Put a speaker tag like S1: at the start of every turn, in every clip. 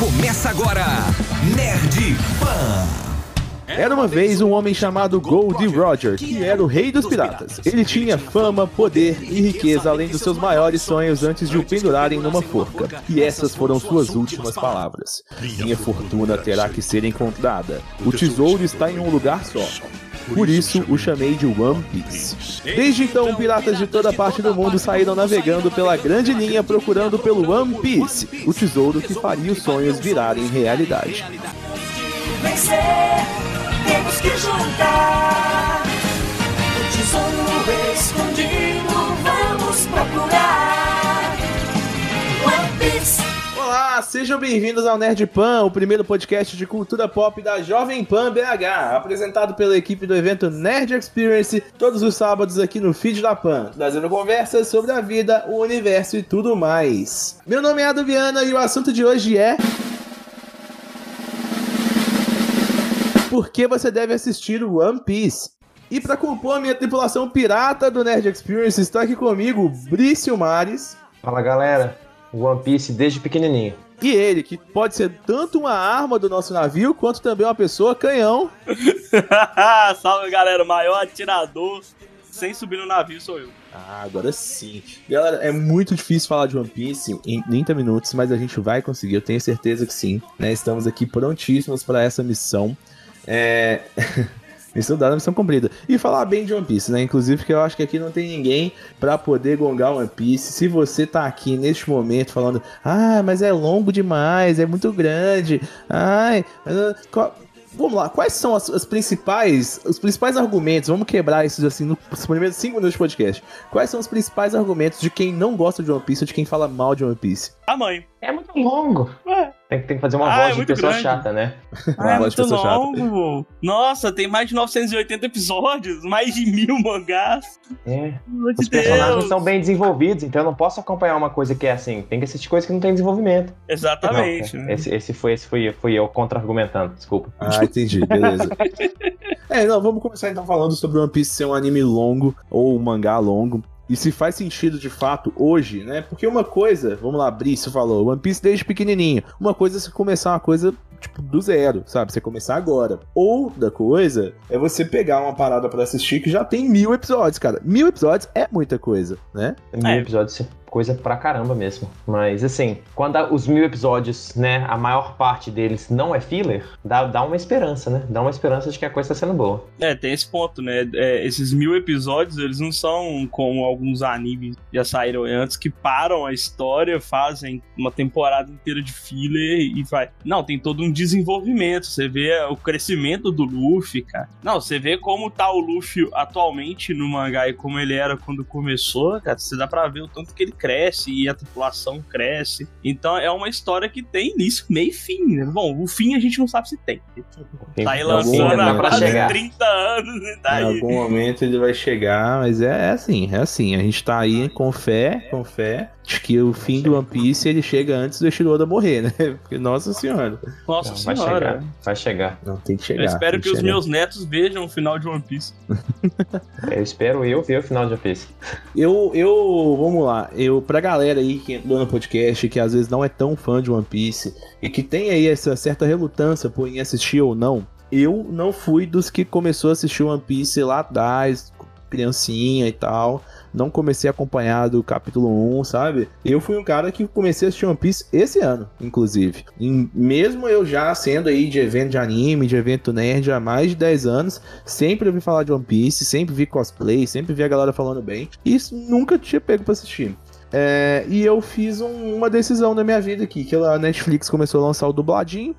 S1: Começa agora, Nerd Pan.
S2: Era uma vez um homem chamado Goldie Roger, que era o rei dos piratas. Ele tinha fama, poder e riqueza, além dos seus maiores sonhos antes de o pendurarem numa forca. E essas foram suas últimas palavras. Minha fortuna terá que ser encontrada. O tesouro está em um lugar só. Por isso o chamei de One Piece. Desde então, piratas de toda parte do mundo saíram navegando pela grande linha procurando pelo One Piece, o tesouro que faria os sonhos virarem realidade.
S3: vencer, temos que juntar o tesouro escondido. Vamos procurar
S2: Olá, sejam bem-vindos ao Nerd Pan, o primeiro podcast de cultura pop da Jovem Pan BH, apresentado pela equipe do evento Nerd Experience, todos os sábados aqui no feed da Pan, trazendo conversas sobre a vida, o universo e tudo mais. Meu nome é Ado Viana e o assunto de hoje é Por que você deve assistir One Piece? E para compor a minha tripulação pirata do Nerd Experience, está aqui comigo Brício Mares.
S4: Fala galera, One Piece desde pequenininho.
S2: E ele, que pode ser tanto uma arma do nosso navio, quanto também uma pessoa canhão.
S5: Salve galera, o maior atirador sem subir no navio sou eu.
S2: Ah, agora sim. Galera, é muito difícil falar de One Piece em 30 minutos, mas a gente vai conseguir, eu tenho certeza que sim. Né? Estamos aqui prontíssimos para essa missão. É. Missão dada, missão cumprida. E falar bem de One Piece, né? Inclusive, que eu acho que aqui não tem ninguém pra poder gongar One Piece. Se você tá aqui neste momento falando, ah, mas é longo demais, é muito grande, ai, mas, ah, qual- Vamos lá, quais são as, as principais, os principais argumentos? Vamos quebrar isso assim nos primeiros 5 minutos de podcast. Quais são os principais argumentos de quem não gosta de One Piece ou de quem fala mal de One Piece?
S5: Tamanho.
S4: É muito longo.
S5: Ué.
S4: Tem, que- tem que fazer uma
S5: Ah, é
S4: voz de
S5: muito
S4: pessoa
S5: grande.
S4: chata, né?
S5: Ah, é
S2: voz de
S5: muito
S2: pessoa chata.
S5: longo. Nossa, tem mais de 980 episódios, mais de mil mangás.
S4: É.
S5: De
S4: Os personagens
S5: Deus.
S4: são bem desenvolvidos, então eu não posso acompanhar uma coisa que é assim. Tem que assistir coisa que não tem desenvolvimento.
S5: Exatamente.
S4: Não, esse, esse foi, esse foi, fui eu contra-argumentando, desculpa.
S2: Ah, entendi, beleza. é, não, vamos começar então falando sobre One Piece ser um anime longo ou um mangá longo. E se faz sentido de fato hoje, né? Porque uma coisa, vamos lá, Brício falou, One Piece desde pequenininho. Uma coisa é você começar uma coisa, tipo, do zero, sabe? Você começar agora. Outra coisa é você pegar uma parada pra assistir que já tem mil episódios, cara. Mil episódios é muita coisa, né?
S4: Mil
S5: É.
S4: episódios, coisa pra caramba mesmo. Mas assim, quando os mil episódios, né, a maior parte deles não é filler, dá, dá uma esperança, né? Dá uma esperança de que a coisa tá sendo boa.
S5: É, tem esse ponto, né? É, esses mil episódios, eles não são como alguns animes já saíram antes, que param a história, fazem uma temporada inteira de filler e vai. Não, tem todo um desenvolvimento. Você vê o crescimento do Luffy, cara. Não, você vê como tá o Luffy atualmente no mangá e como ele era quando começou, cara. Você dá pra ver o tanto que ele cresce e a tripulação cresce. Então é uma história que tem início, meio e fim, né? Bom, o fim a gente não sabe se tem.
S4: Tem
S5: Tá aí lançando há quase
S4: chegar.
S5: 30 anos e tá
S2: Em
S5: aí.
S2: algum momento ele vai chegar, mas é, é assim, é assim. A gente tá aí com fé, com fé, de que o fim do One Piece ele chega antes do Eshiroda morrer, né? Porque, nossa senhora.
S5: Nossa
S4: Não, vai
S5: senhora.
S4: chegar, vai chegar.
S2: Não, tem que chegar.
S5: Eu espero
S2: tem
S5: que os meus netos vejam o final de One Piece.
S4: Eu espero eu ver o final de One Piece.
S2: Eu, eu, vamos lá, eu, pra galera aí que entrou no podcast, que às vezes não é tão fã de One Piece, e que tem aí essa certa relutância por em assistir ou não, eu não fui dos que começou a assistir One Piece lá atrás, criancinha e tal, não comecei a acompanhar do capítulo 1, sabe? Eu fui um cara que comecei a assistir One Piece esse ano, inclusive. E mesmo eu já sendo aí de evento de anime, de evento nerd há mais de 10 anos, sempre ouvi falar de One Piece, sempre vi cosplay, sempre vi a galera falando bem, e isso nunca tinha pego pra assistir. É, e eu fiz um- uma decisão na minha vida aqui, que a Netflix começou a lançar o dubladinho.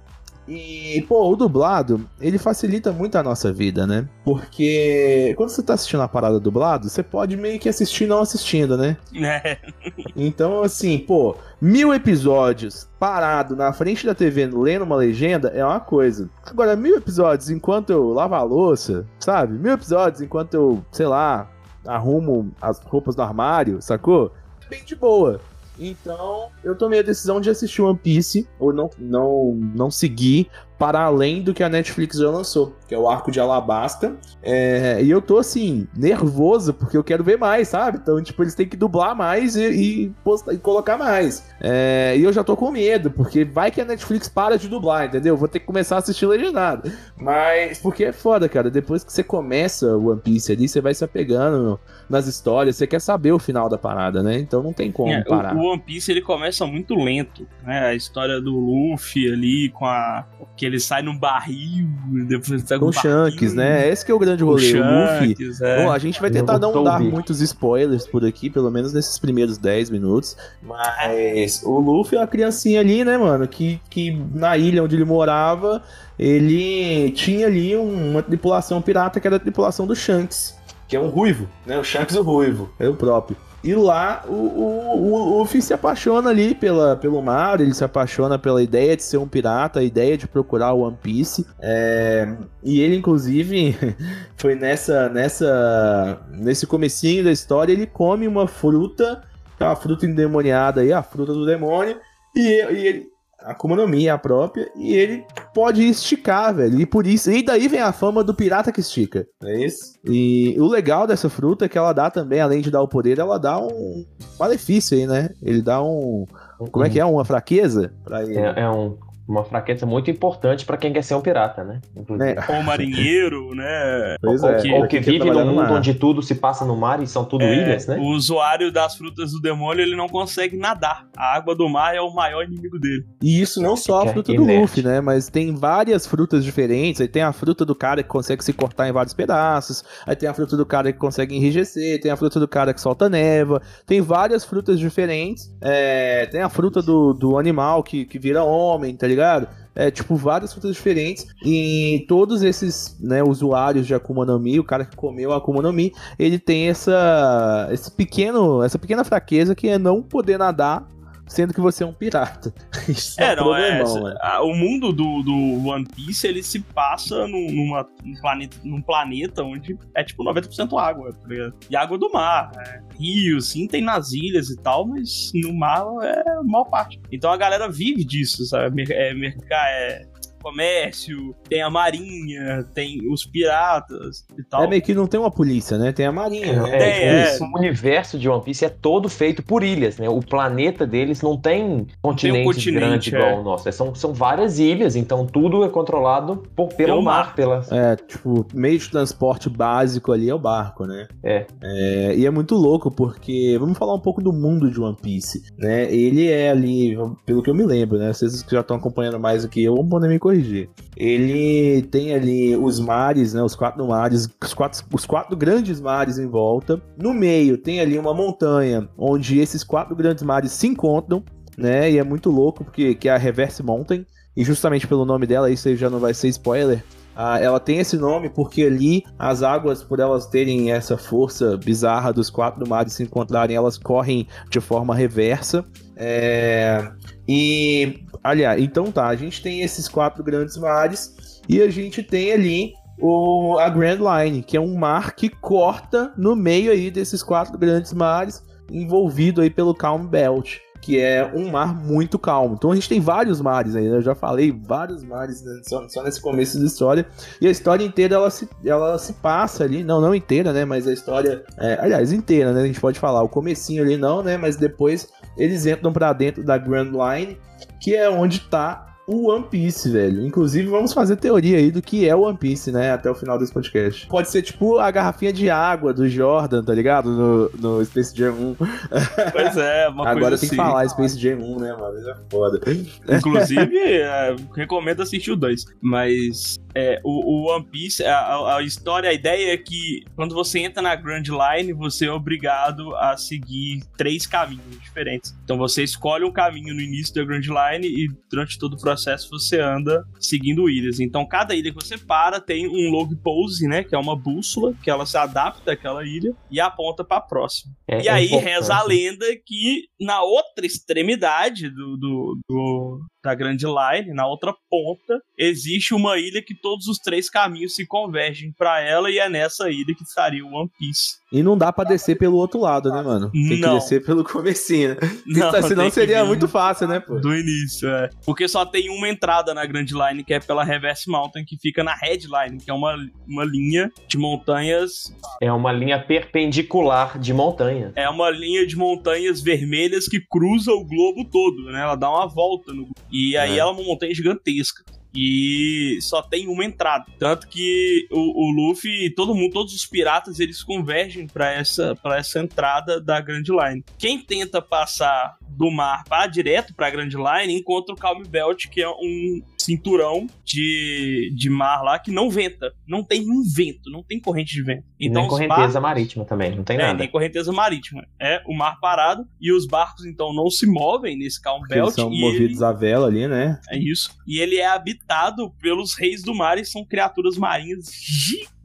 S2: E, pô, o dublado, ele facilita muito a nossa vida, né? Porque quando você tá assistindo a parada dublado, você pode meio que assistir não assistindo, né?
S5: É.
S2: Então, assim, pô, mil episódios parado na frente da TV lendo uma legenda é uma coisa. Agora, mil episódios enquanto eu lavo a louça, sabe? Mil episódios enquanto eu, sei lá, arrumo as roupas do armário, sacou? Bem de boa. Então, eu tomei a decisão de assistir One Piece, ou não, não, não seguir para além do que a Netflix já lançou, que é o arco de Alabasta. É, e eu tô assim, nervoso, porque eu quero ver mais, sabe? Então, tipo, eles têm que dublar mais e, e, postar, e colocar mais. É, e eu já tô com medo, porque vai que a Netflix para de dublar, entendeu? Vou ter que começar a assistir legendado. Mas, porque é foda, cara. Depois que você começa o One Piece ali, você vai se apegando nas histórias, você quer saber o final da parada, né? Então não tem como
S5: É,
S2: parar.
S5: o, o One Piece ele começa muito lento, né? A história do Luffy ali com a que ele sai num barril, depois pega
S2: Com
S5: um
S2: o Shanks, né? Esse que é o grande rolê. O Luffy.
S5: Shanks, é.
S2: Bom, a gente vai tentar não
S4: Toby.
S2: dar muitos spoilers por aqui, pelo menos nesses primeiros 10 minutos. Mas o Luffy é uma criancinha ali, né, mano? Que, que na ilha onde ele morava, ele tinha ali um- uma tripulação pirata que era a tripulação do Shanks, que é um ruivo, né? O Shanks o ruivo, é o próprio. E lá o, o, o Luffy se apaixona ali pela, pelo mar, ele se apaixona pela ideia de ser um pirata, a ideia de procurar o One Piece. É, e ele, inclusive, foi nessa, nessa, nesse comecinho da história, ele come uma fruta, é uma fruta endemoniada aí, a fruta do demônio, e, e ele, a Akuma no Mi é a própria, e ele pode esticar, velho, e por isso, e daí vem a fama do pirata que estica, é isso? E o legal dessa fruta é que ela dá também, além de dar o poder, ela dá um malefício aí, né? Ele dá um, como é que é, uma fraqueza pra ele.
S4: É, é um- uma fraqueza muito importante pra quem quer ser um pirata, né? Inclusive.
S2: Né?
S5: Ou o marinheiro, né?
S2: Pois
S4: ou
S2: é,
S4: que, ou que vive num mundo onde tudo se passa no mar e são tudo
S5: É,
S4: ilhas, né?
S5: O usuário das frutas do demônio ele não consegue nadar. A água do mar é o maior inimigo dele.
S2: E isso não só a fruta do. Luffy, né? Mas tem várias frutas diferentes. Aí tem a fruta do cara que consegue se cortar em vários pedaços. Aí tem a fruta do cara que consegue enrijecer. Tem a fruta do cara que solta neva. Tem várias frutas diferentes. É, tem a fruta do, do animal que, que vira homem, tá ligado? É, tipo, várias frutas diferentes. E todos esses né, usuários de Akuma no Mi, o cara que comeu a Akuma no Mi, ele tem essa, esse pequeno, essa pequena fraqueza que é não poder nadar sendo que você é um pirata. Isso é,
S5: É,
S2: um
S5: não, é,
S2: problemão, né?
S5: a- o mundo do, do One Piece ele se passa num, numa, num, planeta, num planeta onde é tipo 90% água, tá ligado? E água do mar. né? Rio, sim, tem nas ilhas e tal, mas no mar é a maior parte. Então a galera vive disso, sabe? É, mercar, é comércio, tem a marinha, tem os piratas e tal.
S2: É meio que não tem uma polícia, né? Tem a marinha, né?
S4: É,
S5: É,
S4: tipo, o universo de One Piece é todo feito por ilhas, né? O planeta deles não tem continente,
S5: continente,
S2: é.
S4: grande igual o nosso. É, São, são várias ilhas, então tudo é controlado por, pelo mar,
S5: mar.
S4: pela...
S2: É, tipo, meio de transporte básico ali é o barco, né?
S4: É.
S2: É, e é muito louco porque vamos falar um pouco do mundo de One Piece, né? Ele é ali, pelo que eu me lembro, né? Vocês que já estão acompanhando mais do que eu, poder me corrigir. Ele tem ali os mares, né? Os quatro mares, os quatro, os quatro grandes mares em volta. No meio tem ali uma montanha onde esses quatro grandes mares se encontram, né? E é muito louco porque que é a Reverse Mountain. E justamente pelo nome dela, isso aí já não vai ser spoiler. Ah, ela tem esse nome porque ali as águas, por elas terem essa força bizarra dos quatro mares se encontrarem, elas correm de forma reversa. É, E, aliás, então tá, a gente tem esses quatro grandes mares e a gente tem ali o, a Grand Line, que é um mar que corta no meio aí desses quatro grandes mares, envolvido aí pelo Calm Belt que é um mar muito calmo. Então a gente tem vários mares aí, né? Eu já falei vários mares né? só, só nesse começo da história. E a história inteira ela se, ela se passa ali, não, não inteira, né? Mas a história, é, aliás, inteira, né? A gente pode falar. O comecinho ali não, né? Mas depois eles entram pra dentro da Grand Line, que é onde tá o One Piece, velho. Inclusive, vamos fazer teoria aí do que é o One Piece, né? Até o final desse podcast. Pode ser tipo a garrafinha de água do Jordan, tá ligado? No, no Space Jam 1.
S5: Pois é, uma
S2: Agora
S5: coisa
S2: tem que
S5: assim.
S2: falar Space Jam 1, né, mano? Isso é foda.
S5: Inclusive, é, recomendo assistir o 2. Mas é, o, o One Piece, a- a história, a ideia é que quando você entra na Grand Line, você é obrigado a seguir três caminhos diferentes. Então você escolhe um caminho no início da Grand Line e durante todo o processo você anda seguindo ilhas. Então cada ilha que você para tem um log pose, né? Que é uma bússola, que ela se adapta àquela ilha e aponta pra próxima.
S4: É-
S5: E
S4: é
S5: aí
S4: importante.
S5: reza a lenda que na outra extremidade do, do, do, da Grand Line, na outra ponta, existe uma ilha que todos os três caminhos se convergem para ela e é nessa ilha que estaria o One Piece.
S2: E não dá pra descer pelo outro lado, né, mano? Tem que
S5: Não.
S2: descer pelo comecinho, né?
S5: Não,
S2: Senão
S5: que
S2: seria muito fácil, né, pô?
S5: Do início, é. Porque só tem uma entrada na Grand Line, que é pela Reverse Mountain, que fica na Headline, que é uma, uma linha de montanhas.
S4: É uma linha perpendicular de montanha.
S5: É uma linha de montanhas vermelhas que cruza o globo todo, né? Ela dá uma volta no globo. E aí
S4: É.
S5: ela é uma montanha gigantesca. E só tem uma entrada. Tanto que o, o Luffy e todo mundo, todos os piratas, eles convergem pra essa, pra essa entrada da Grand Line. Quem tenta passar do mar para direto pra Grand Line encontra o Calm Belt, que é um cinturão de, de mar lá que não venta. Não tem um vento, não tem corrente de vento. Então
S4: nem correnteza
S5: barcos-
S4: marítima também, não tem
S5: é,
S4: nada.
S5: nem correnteza marítima. É o mar parado e os barcos então não se movem nesse Calm
S2: Porque eles
S5: Belt.
S2: são
S5: e
S2: movidos
S5: ele,
S2: à vela ali, né?
S5: é isso. E ele é habitado pelos reis do mar e são criaturas marinhas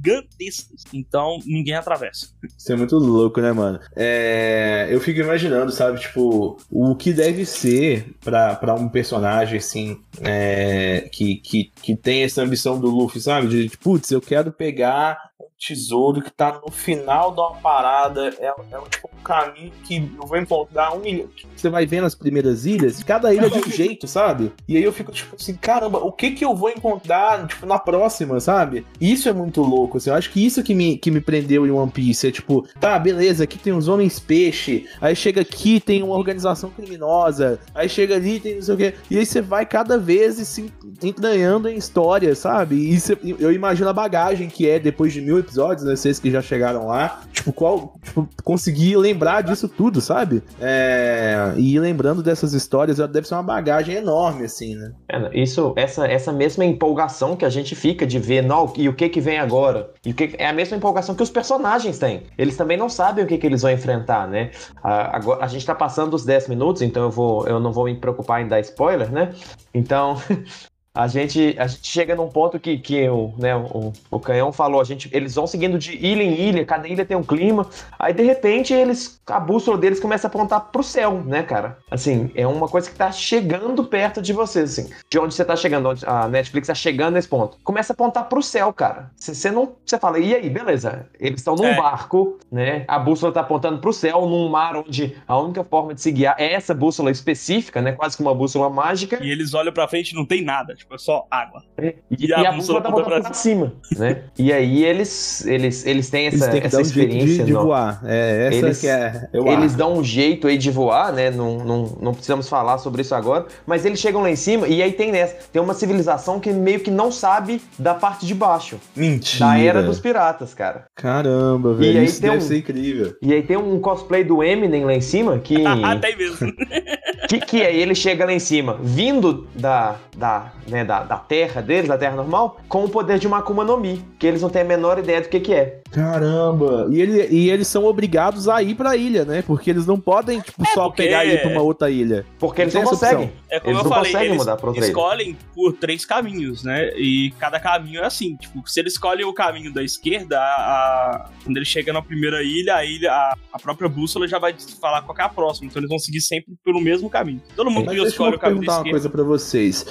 S5: gigantescas. Então ninguém atravessa.
S2: Isso é muito louco, né, mano? É, eu fico imaginando, sabe, tipo, o que deve ser pra um personagem, assim, é, que, que, que tem essa ambição do Luffy, sabe? De, de, putz, eu quero pegar um tesouro que tá no final de uma parada, é, é tipo, caminho que eu vou encontrar um milhão. Você vai vendo as primeiras ilhas, cada ilha de um jeito, sabe? E aí eu fico, tipo assim, caramba, o que que eu vou encontrar, tipo, na próxima, sabe? Isso é muito louco, assim, eu acho que isso que me, que me prendeu em One Piece, é tipo, tá, beleza, aqui tem os homens peixe, aí chega aqui tem uma organização criminosa, aí chega ali tem não sei o quê, e aí você vai cada vez se entranhando em história, sabe? E cê- eu imagino a bagagem que é depois de mil episódios, né, vocês que já chegaram lá, tipo, qual, tipo, conseguir lembrar disso tudo, sabe? É, e lembrando dessas histórias deve ser uma bagagem enorme, assim, né?
S4: É, Isso, essa, essa mesma empolgação que a gente fica de ver, não, e o que que vem agora? E o que, é a mesma empolgação que os personagens têm. Eles também não sabem o que, que eles vão enfrentar, né? A, agora, a gente tá passando os 10 minutos, então eu, vou, eu não vou me preocupar em dar spoiler, né? Então, a gente, a gente chega num ponto que, que o, né, o, o Canhão falou, a gente, eles vão seguindo de ilha em ilha, cada ilha tem um clima, aí de repente eles, a bússola deles começa a apontar pro céu, né, cara? Assim, é uma coisa que tá chegando perto de você, assim, de onde você tá chegando, onde a Netflix tá chegando nesse ponto. Começa a apontar pro céu, cara. Você não, você fala, e aí, beleza, eles estão num
S5: É.
S4: barco, né, a bússola tá apontando pro céu, num mar onde a única forma de se guiar é essa bússola específica, né, quase que uma bússola mágica.
S5: E eles olham pra frente e não tem nada, tipo, é só água.
S4: E,
S5: E
S4: e
S5: a
S4: a,
S5: bússola
S4: tá apontando
S5: pra
S4: pra cima, né? E aí eles, eles, eles têm essa,
S2: Eles têm que
S4: essa
S2: dar um jeito
S4: experiência.
S2: de, de voar. É, essa
S4: Eles-
S2: que é. Eu
S4: eles
S2: acho.
S4: dão um jeito aí de voar, né? Não, não, não precisamos falar sobre isso agora. Mas eles chegam lá em cima e aí tem nessa. Tem uma civilização que meio que não sabe da parte de baixo.
S2: Mentira.
S4: Da era dos piratas, cara.
S2: Caramba, velho.
S4: aí
S2: Isso
S4: tem
S2: deve
S4: um-
S2: ser incrível.
S4: E aí tem um cosplay do Eminem lá em cima que.
S5: Ah, tem mesmo.
S4: que, que aí ele chega lá em cima, vindo da, da, né, da, da terra deles, da terra normal, com o poder de uma Akuma no Mi, que eles não têm a menor ideia do que que é.
S2: Caramba! E, ele, e eles são obrigados a ir pra ilha, né? Porque eles não podem, tipo,
S5: É,
S2: só
S5: porque-
S2: pegar e ir pra uma outra ilha.
S4: Porque eles não
S2: essa
S4: conseguem.
S5: É como
S4: Eles
S5: eu
S4: não
S5: falei,
S4: conseguem
S5: eles
S4: mudar pra outra ilha.
S5: escolhem por três caminhos, né? E cada caminho é assim, tipo, se eles escolhem o caminho da esquerda, a, a- quando ele chega na primeira ilha, a ilha, a, a própria bússola já vai falar qual que é a próxima, então eles vão seguir sempre pelo mesmo caminho. Todo mundo
S2: Mas
S5: escolhe o caminho da
S2: perguntar uma
S5: esquerda.
S2: coisa pra vocês.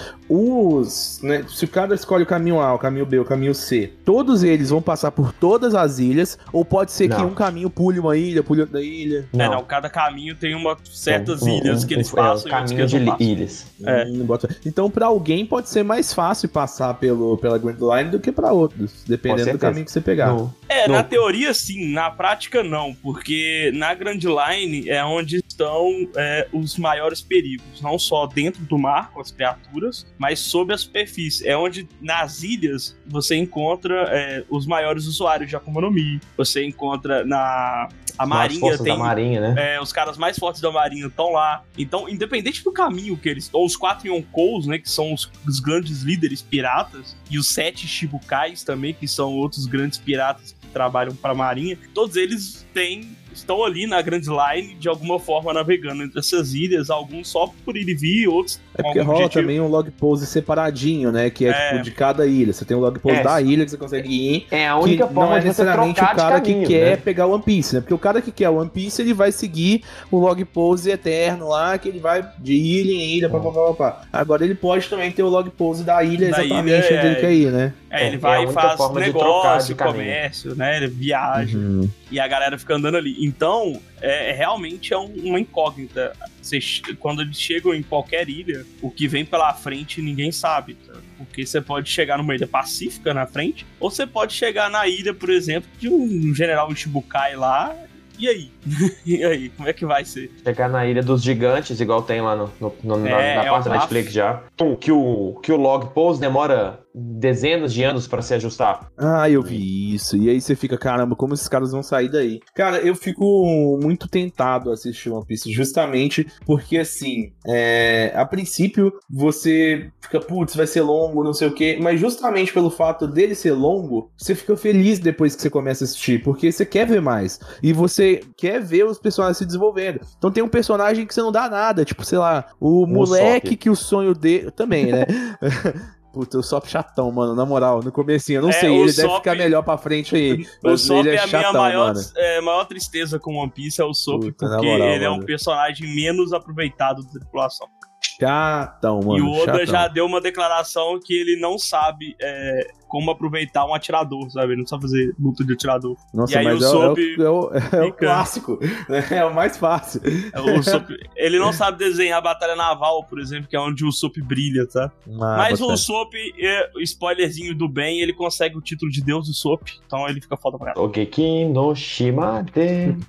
S2: Os. Né, se o cara escolhe o caminho A, o caminho B, o caminho C, todos eles vão passar por todas as ilhas? Ou pode ser que
S4: Não.
S2: um caminho pule uma ilha, pule outra ilha?
S5: É, não, cada caminho tem uma certas
S4: Um- um-
S5: ilhas que
S4: um-
S5: eles
S4: é,
S5: passam
S4: um
S5: e que
S4: caminho
S5: eles
S4: de
S5: não
S4: ilhas.
S5: É.
S2: Hum, Então, pra alguém pode ser mais fácil passar pelo, pela Grand Line do que pra outros, dependendo do caminho que você pegar.
S4: No-
S5: É,
S4: Não.
S5: na teoria sim, na prática não, porque na Grand Line é onde estão é, os maiores perigos, não só dentro do mar com as criaturas, mas sob a superfície. É onde nas ilhas você encontra é, os maiores usuários de Akuma no Mi, você encontra na a Marinha tem
S4: Marinha, né?
S5: é, os caras mais fortes da Marinha estão lá. Então, independente do caminho que eles. Ou os quatro Yonkous, né? Que são os, os grandes líderes piratas. E os sete Shibukais também, que são outros grandes piratas que trabalham pra Marinha. Todos eles têm estão ali na Grand Line, de alguma forma navegando entre essas ilhas, alguns só por ir e vir, outros
S2: É porque rola
S5: objetivo.
S2: também um log pose separadinho, né? Que é,
S5: É.
S2: tipo de cada ilha. Você tem o log pose
S4: É.
S2: da ilha que você consegue ir.
S4: É a única
S2: que
S4: forma
S2: não é
S4: de você
S2: necessariamente
S4: trocar
S2: o cara
S4: de caminho,
S2: que quer
S4: né?
S2: pegar o One Piece, né? Porque o cara que quer o One Piece, ele vai seguir o log pose eterno lá, que ele vai de ilha em ilha, papapá. papá. Agora ele pode também ter o log pose da ilha
S5: Da
S2: exatamente
S5: ilha,
S2: onde
S5: é.
S2: ele quer ir, né?
S5: É,
S4: É,
S5: ele
S4: é
S5: vai
S4: a
S5: e faz
S4: de
S5: negócio,
S4: de caminho.
S5: comércio, né? Ele viaja
S2: Uhum.
S5: e a galera fica andando ali. Então, é, é realmente é um- uma incógnita. Che- quando eles chegam em qualquer ilha, o que vem pela frente ninguém sabe. tá? Porque você pode chegar numa ilha pacífica na frente, ou você pode chegar na ilha, por exemplo, de um general Shibukai lá. E aí? e aí? Como é que vai ser?
S4: Chegar na Ilha dos Gigantes, igual tem lá no, no- no- na,
S5: É,
S4: na
S5: é
S4: parte da Netflix já. O- Que o, que o log pose demora dezenas de anos pra se ajustar.
S2: Ah, eu vi isso. E aí você fica, caramba, como esses caras vão sair daí? Cara, eu fico muito tentado a assistir One Piece, justamente porque, assim, é, a princípio você fica, putz, vai ser longo, não sei o quê, mas justamente pelo fato dele ser longo, você fica feliz depois que você começa a assistir, porque você quer ver mais. E você quer ver os personagens se desenvolvendo. Então tem um personagem que você não dá nada, tipo, sei lá, o moleque que o sonho dele. Também, né? Puta, o Sop chatão, mano, na moral, no comecinho, eu não
S5: É,
S2: sei, ele deve
S5: Usopp-
S2: ficar melhor pra frente aí.
S5: O Sop é
S2: é
S5: a minha maior, é, maior tristeza com One Piece, é o Sop,
S2: Puta,
S5: porque
S2: moral,
S5: ele é um
S2: mano.
S5: personagem menos aproveitado da tripulação.
S2: Chatão, mano.
S5: e o Oda
S2: chatão.
S5: já deu uma declaração que ele não sabe é, como aproveitar um atirador, sabe? Ele não sabe fazer luta de atirador.
S2: Nossa,
S5: e aí
S2: mas
S5: o
S2: é, é, o, é, o, é o clássico. né? É o mais fácil.
S5: O Sop- ele não sabe desenhar batalha naval, por exemplo, que é onde o Sop brilha, tá?
S2: Ah,
S5: Mas o. Sop, é, spoilerzinho do bem, ele consegue o título de Deus do Sop, então ele fica foda pra caralho.
S4: Ogeki no Shimade.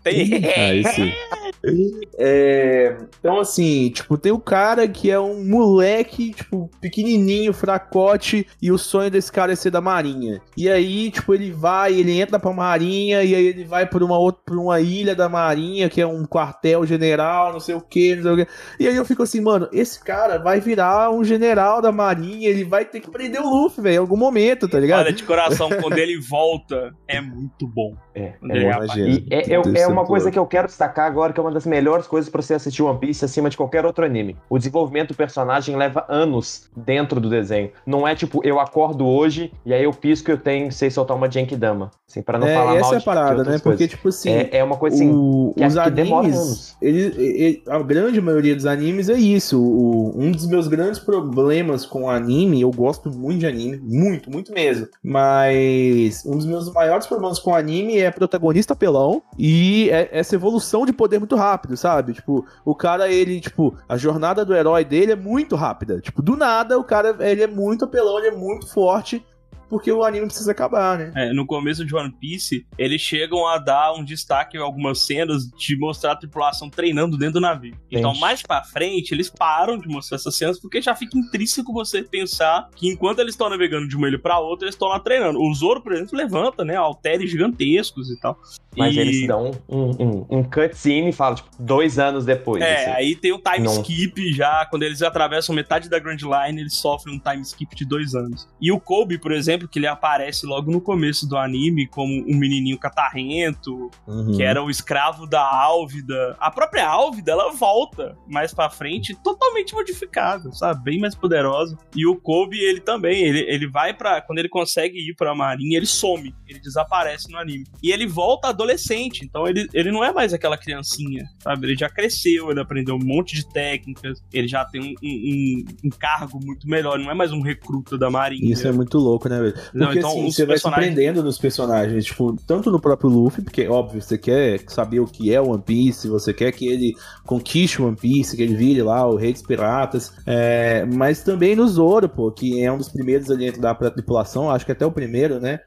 S2: Aí sim. É, então, assim, tipo, tem o cara que é um moleque, tipo, pequenininho, fracote, e o sonho desse cara é ser da marinha. E aí, tipo, ele vai, ele entra pra marinha, e aí ele vai por uma outra, por uma ilha da marinha, que é um quartel general, não sei o que, não sei o que. E aí eu fico assim, mano, esse cara vai virar um general da marinha, ele vai ter que prender o Luffy, velho, em algum momento, tá ligado?
S5: Olha, de coração, quando ele volta, é muito bom.
S4: É, é. E é, é- é
S2: ser
S4: uma coisa que eu quero destacar agora, que é uma das melhores coisas pra você assistir One Piece acima de qualquer outro anime. O desenvolvimento do personagem leva anos dentro do desenho. Não é tipo, eu acordo hoje e aí eu pisco e eu tenho, sei soltar uma Genkidama. Assim, pra não
S2: é,
S4: falar
S2: essa
S4: mal
S2: é a parada, né? Porque,
S4: coisas.
S2: tipo assim,
S4: é, é uma coisa assim,
S2: o-
S4: que-
S2: os
S4: que
S2: animes,
S4: anos.
S2: ele- ele- a grande maioria dos animes é isso. O- um dos meus grandes problemas com anime, eu gosto muito de anime, muito, muito mesmo. Mas um dos meus maiores problemas com anime é protagonista pelão e é essa evolução de poder muito rápido, sabe? Tipo, o cara, ele, tipo, a jornada do herói dele é muito rápida. Tipo, do nada, o cara, ele é muito apelão, ele é muito forte. Porque o anime precisa acabar, né?
S5: É, no começo de One Piece, eles chegam a dar um destaque em algumas cenas de mostrar a tripulação treinando dentro do navio. Então,
S4: Gente.
S5: mais pra frente, eles param de mostrar essas cenas porque já fica intrínseco você pensar que enquanto eles estão navegando de uma ilha pra outra, eles estão lá treinando. O Zoro, por exemplo, levanta, né? Halteres gigantescos e tal.
S4: Mas
S5: E-
S4: eles dão um, um, um cutscene e falam, tipo, dois anos depois.
S5: É,
S4: assim.
S5: aí tem o time
S4: Não.
S5: skip já, quando eles atravessam metade da Grand Line, eles sofrem um time skip de dois anos. E o Kobe, por exemplo, que ele aparece logo no começo do anime como um menininho catarrento,
S2: Uhum.
S5: que era o escravo da Álvida. A própria Álvida, ela volta mais pra frente totalmente modificada, sabe? Bem mais poderosa. E o Kobe, ele também, ele, ele vai pra... Quando ele consegue ir pra marinha, ele some, ele desaparece no anime. E ele volta adolescente, então ele, ele não é mais aquela criancinha, sabe? Ele já cresceu, ele aprendeu um monte de técnicas, ele já tem um, um- um cargo muito melhor, não é mais um recruta da marinha.
S2: Isso é muito louco, né, Porque
S5: Não, então,
S2: assim, você vai se
S5: personagens-
S2: prendendo nos personagens, tipo, tanto no próprio Luffy, porque, óbvio, você quer saber o que é o One Piece, você quer que ele conquiste o One Piece, que ele vire lá o rei dos piratas, é, mas também no Zoro, pô, que é um dos primeiros ali dentro da tripulação, acho que até o primeiro, né?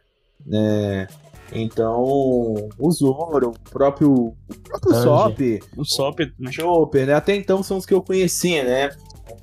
S2: É, então, o Zoro, o próprio, o próprio. Sop,
S5: O Sop, né?
S2: Chopper, né? Até então são os que eu conhecia, né?